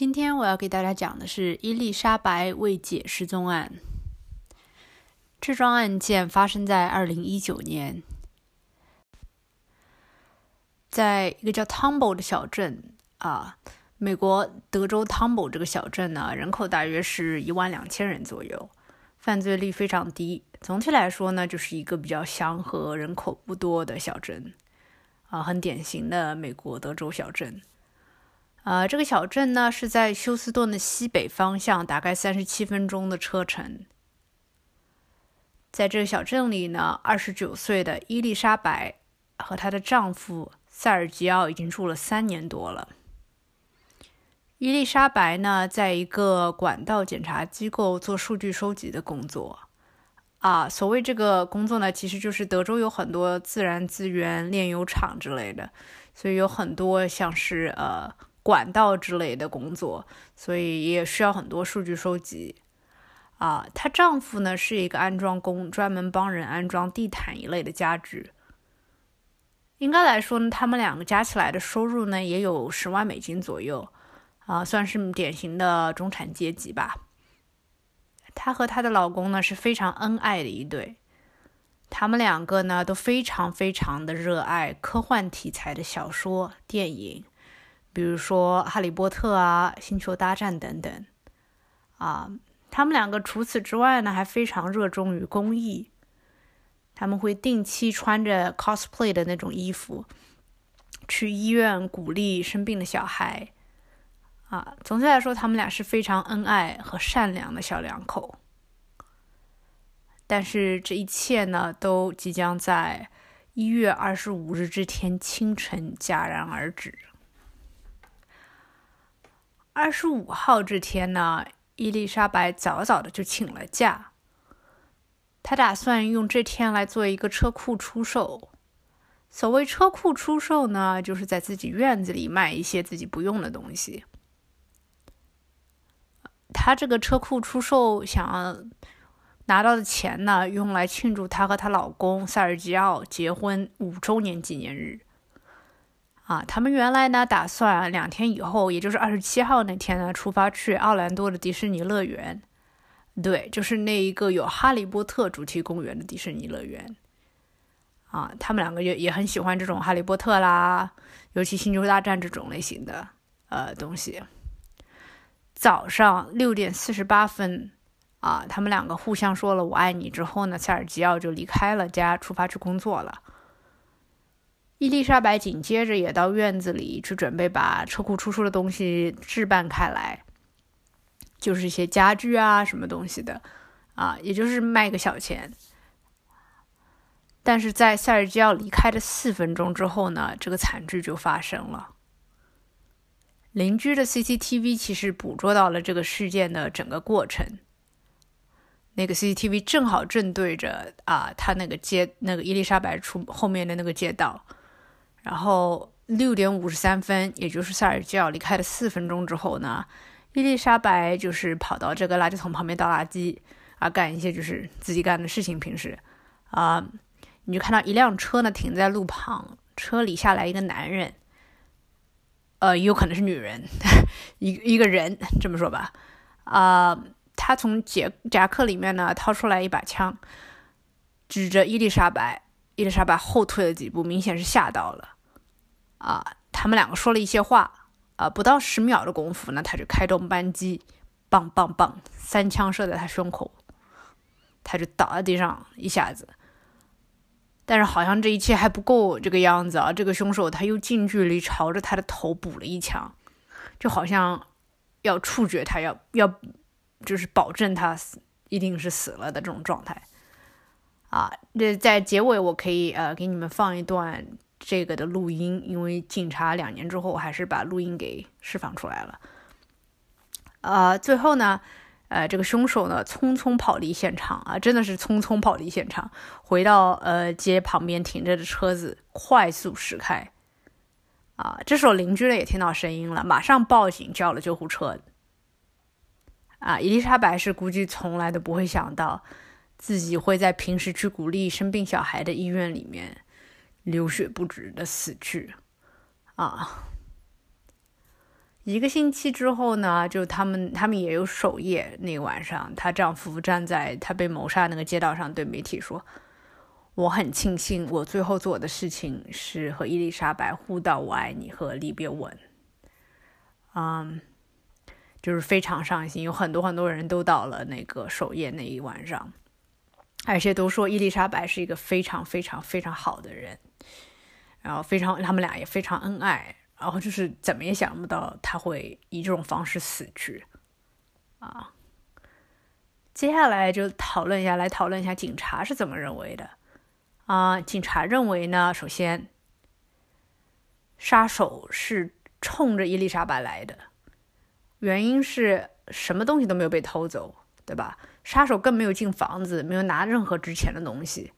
今天我要给大家讲的是伊丽莎白未解失踪案。这桩案件发生在二零一九年，在一个叫 Tumble 的小镇啊，美国德州 Tumble 这个小镇呢，人口大约是一万两千人左右，犯罪率非常低。总体来说呢，就是一个比较祥和、人口不多的小镇啊，很典型的美国德州小镇。呃，这个小镇呢是在休斯顿的西北方向，大概三十七分钟的车程。在这个小镇里呢，二十九岁的伊丽莎白和她的丈夫塞尔吉奥已经住了三年多了。伊丽莎白呢，在一个管道检查机构做数据收集的工作。啊，所谓这个工作呢，其实就是德州有很多自然资源炼油厂之类的，所以有很多像是呃。管道之类的工作，所以也需要很多数据收集。啊，她丈夫呢是一个安装工，专门帮人安装地毯一类的家具。应该来说呢，他们两个加起来的收入呢也有十万美金左右，啊，算是典型的中产阶级吧。她和她的老公呢是非常恩爱的一对，他们两个呢都非常非常的热爱科幻题材的小说、电影。比如说《哈利波特》啊，《星球大战》等等，啊，他们两个除此之外呢，还非常热衷于公益。他们会定期穿着 cosplay 的那种衣服，去医院鼓励生病的小孩。啊，总体来说，他们俩是非常恩爱和善良的小两口。但是这一切呢，都即将在一月二十五日这天清晨戛然而止。二十五号这天呢，伊丽莎白早早的就请了假。她打算用这天来做一个车库出售。所谓车库出售呢，就是在自己院子里卖一些自己不用的东西。她这个车库出售想要拿到的钱呢，用来庆祝她和她老公塞尔吉奥结婚五周年纪念日。啊，他们原来呢打算两天以后，也就是二十七号那天呢，出发去奥兰多的迪士尼乐园。对，就是那一个有哈利波特主题公园的迪士尼乐园。啊，他们两个也也很喜欢这种哈利波特啦，尤其星球大战这种类型的呃东西。早上六点四十八分，啊，他们两个互相说了我爱你之后呢，塞尔吉奥就离开了家，出发去工作了。伊丽莎白紧接着也到院子里去准备把车库出售的东西置办开来，就是一些家具啊什么东西的，啊，也就是卖个小钱。但是在塞尔吉奥离开的四分钟之后呢，这个惨剧就发生了。邻居的 CCTV 其实捕捉到了这个事件的整个过程，那个 CCTV 正好正对着啊，他那个街那个伊丽莎白出后面的那个街道。然后六点五十三分，也就是塞尔吉奥离开的四分钟之后呢，伊丽莎白就是跑到这个垃圾桶旁边倒垃圾啊，干一些就是自己干的事情。平时啊，你就看到一辆车呢停在路旁，车里下来一个男人，呃，有可能是女人，一一个人这么说吧。啊，他从夹夹克里面呢掏出来一把枪，指着伊丽莎白。伊丽莎白后退了几步，明显是吓到了。啊，他们两个说了一些话。啊，不到十秒的功夫呢，他就开动扳机，棒棒棒，三枪射在他胸口，他就倒在地上一下子。但是好像这一切还不够这个样子啊！这个凶手他又近距离朝着他的头补了一枪，就好像要处决他，要要就是保证他死一定是死了的这种状态。啊，这在结尾我可以呃给你们放一段这个的录音，因为警察两年之后还是把录音给释放出来了。呃，最后呢，呃，这个凶手呢匆匆跑离现场啊，真的是匆匆跑离现场，回到呃街旁边停着的车子，快速驶开。啊，这时候邻居呢也听到声音了，马上报警叫了救护车。啊，伊丽莎白是估计从来都不会想到。自己会在平时去鼓励生病小孩的医院里面流血不止的死去，啊！一个星期之后呢，就他们他们也有守夜。那个晚上，她丈夫站在她被谋杀那个街道上，对媒体说：“我很庆幸，我最后做的事情是和伊丽莎白互道‘我爱你’和离别吻。”嗯，就是非常伤心。有很多很多人都到了那个守夜那一晚上，而且都说伊丽莎白是一个非常非常非常好的人，然后非常他们俩也非常恩爱。然后就是怎么也想不到他会以这种方式死去，啊！接下来就讨论一下，来讨论一下警察是怎么认为的啊？警察认为呢，首先，杀手是冲着伊丽莎白来的，原因是什么东西都没有被偷走，对吧？杀手更没有进房子，没有拿任何值钱的东西，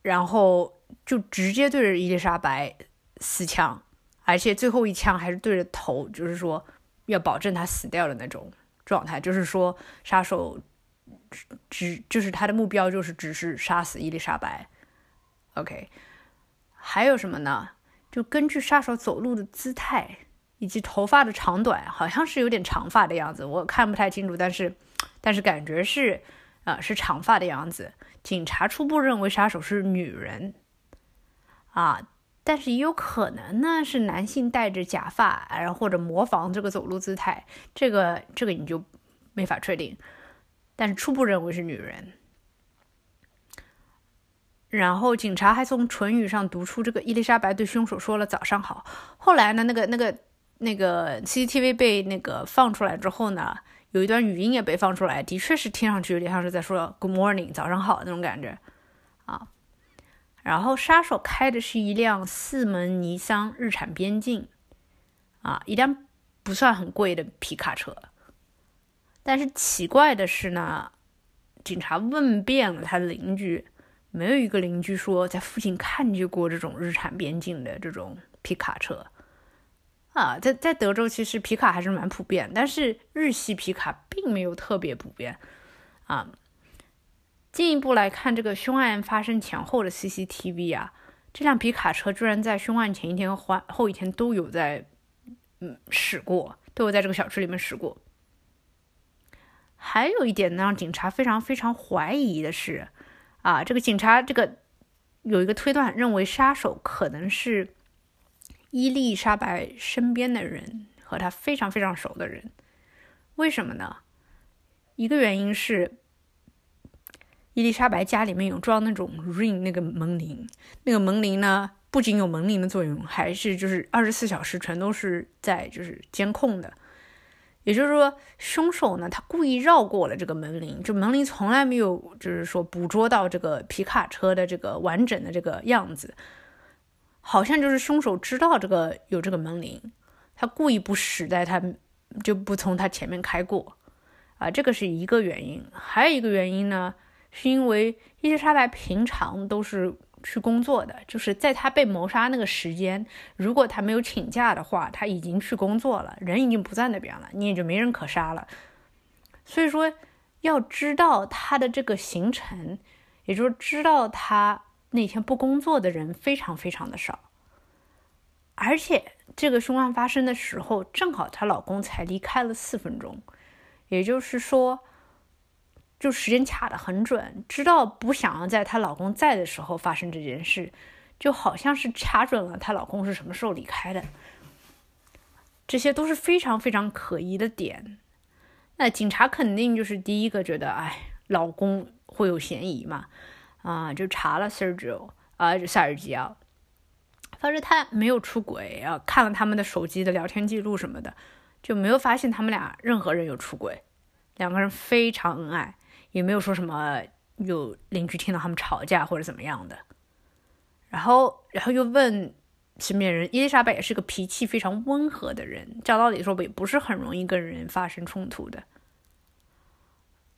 然后就直接对着伊丽莎白。死枪，而且最后一枪还是对着头，就是说要保证他死掉的那种状态。就是说，杀手只就是他的目标就是只是杀死伊丽莎白。OK，还有什么呢？就根据杀手走路的姿态以及头发的长短，好像是有点长发的样子，我看不太清楚，但是但是感觉是啊是长发的样子。警察初步认为杀手是女人啊。但是也有可能呢，是男性戴着假发，然后或者模仿这个走路姿态，这个这个你就没法确定。但是初步认为是女人。然后警察还从唇语上读出这个伊丽莎白对凶手说了早上好。后来呢，那个那个那个 CCTV 被那个放出来之后呢，有一段语音也被放出来，的确是听上去有点像是在说 Good morning，早上好那种感觉啊。然后杀手开的是一辆四门尼桑日产边境，啊，一辆不算很贵的皮卡车。但是奇怪的是呢，警察问遍了他的邻居，没有一个邻居说在附近看见过这种日产边境的这种皮卡车。啊，在在德州其实皮卡还是蛮普遍，但是日系皮卡并没有特别普遍，啊。进一步来看，这个凶案发生前后的 CCTV 啊，这辆皮卡车居然在凶案前一天和后一天都有在嗯驶过，都有在这个小区里面驶过。还有一点呢，让警察非常非常怀疑的是，啊，这个警察这个有一个推断，认为杀手可能是伊丽莎白身边的人，和她非常非常熟的人。为什么呢？一个原因是。伊丽莎白家里面有装那种 ring 那个门铃，那个门铃呢，不仅有门铃的作用，还是就是二十四小时全都是在就是监控的。也就是说，凶手呢，他故意绕过了这个门铃，就门铃从来没有就是说捕捉到这个皮卡车的这个完整的这个样子，好像就是凶手知道这个有这个门铃，他故意不驶在他就不从他前面开过啊，这个是一个原因，还有一个原因呢。是因为伊丽莎白平常都是去工作的，就是在她被谋杀那个时间，如果她没有请假的话，她已经去工作了，人已经不在那边了，你也就没人可杀了。所以说，要知道她的这个行程，也就是知道她那天不工作的人非常非常的少。而且这个凶案发生的时候，正好她老公才离开了四分钟，也就是说。就时间卡的很准，知道不想要在她老公在的时候发生这件事，就好像是掐准了她老公是什么时候离开的，这些都是非常非常可疑的点。那警察肯定就是第一个觉得，哎，老公会有嫌疑嘛？啊，就查了 Sergio 啊，就塞尔吉奥，发现他没有出轨啊，看了他们的手机的聊天记录什么的，就没有发现他们俩任何人有出轨，两个人非常恩爱。也没有说什么有邻居听到他们吵架或者怎么样的，然后，然后又问身边人，伊丽莎白也是个脾气非常温和的人，照道理说也不是很容易跟人发生冲突的，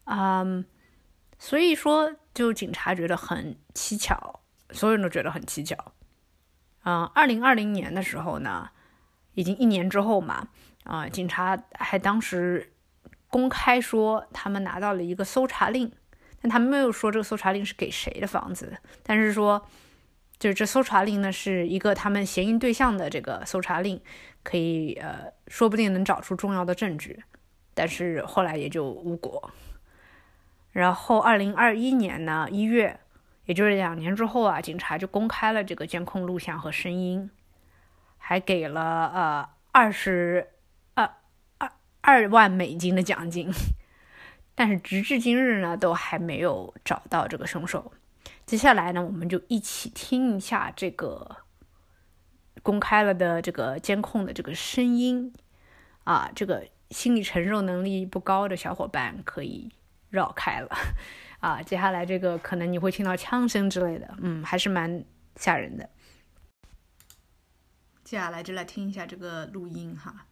嗯，所以说就警察觉得很蹊跷，所有人都觉得很蹊跷，嗯，二零二零年的时候呢，已经一年之后嘛，啊，警察还当时。公开说他们拿到了一个搜查令，但他们没有说这个搜查令是给谁的房子。但是说，就是这搜查令呢是一个他们嫌疑对象的这个搜查令，可以呃说不定能找出重要的证据，但是后来也就无果。然后二零二一年呢一月，也就是两年之后啊，警察就公开了这个监控录像和声音，还给了呃二十二二二万美金的奖金。但是直至今日呢，都还没有找到这个凶手。接下来呢，我们就一起听一下这个公开了的这个监控的这个声音啊。这个心理承受能力不高的小伙伴可以绕开了 啊。接下来这个可能你会听到枪声之类的，嗯，还是蛮吓人的。接下来就来听一下这个录音哈。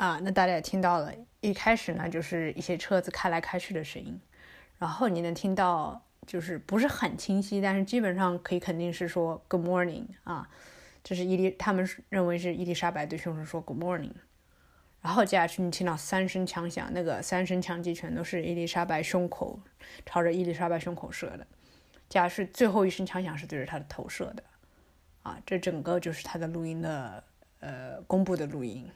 啊，那大家也听到了，一开始呢就是一些车子开来开去的声音，然后你能听到，就是不是很清晰，但是基本上可以肯定是说 Good morning 啊，就是伊丽他们认为是伊丽莎白对凶手说 Good morning，然后接下去你听到三声枪响，那个三声枪击全都是伊丽莎白胸口朝着伊丽莎白胸口射的，接下去最后一声枪响是对着他的头射的，啊，这整个就是他的录音的呃公布的录音。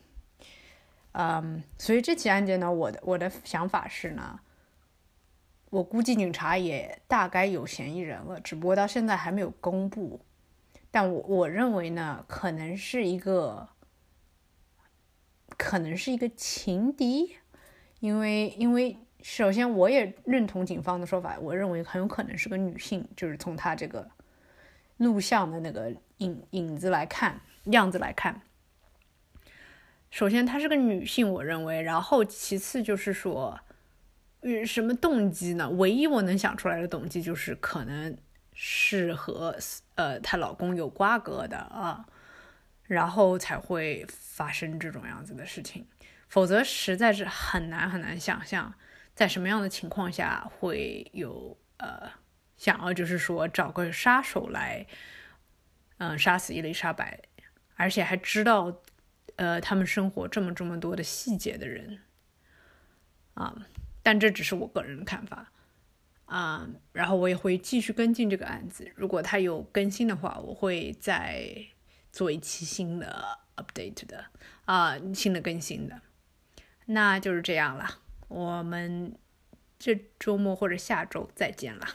嗯，所以这起案件呢，我的我的想法是呢，我估计警察也大概有嫌疑人了，只不过到现在还没有公布。但我我认为呢，可能是一个，可能是一个情敌，因为因为首先我也认同警方的说法，我认为很有可能是个女性，就是从她这个录像的那个影影子来看，样子来看。首先，她是个女性，我认为。然后，其次就是说，嗯，什么动机呢？唯一我能想出来的动机就是可能是和呃她老公有瓜葛的啊，然后才会发生这种样子的事情。否则，实在是很难很难想象，在什么样的情况下会有呃想要就是说找个杀手来，嗯，杀死伊丽莎白，而且还知道。呃，他们生活这么这么多的细节的人，啊，但这只是我个人的看法，啊，然后我也会继续跟进这个案子，如果他有更新的话，我会再做一期新的 update 的，啊，新的更新的，那就是这样了，我们这周末或者下周再见了。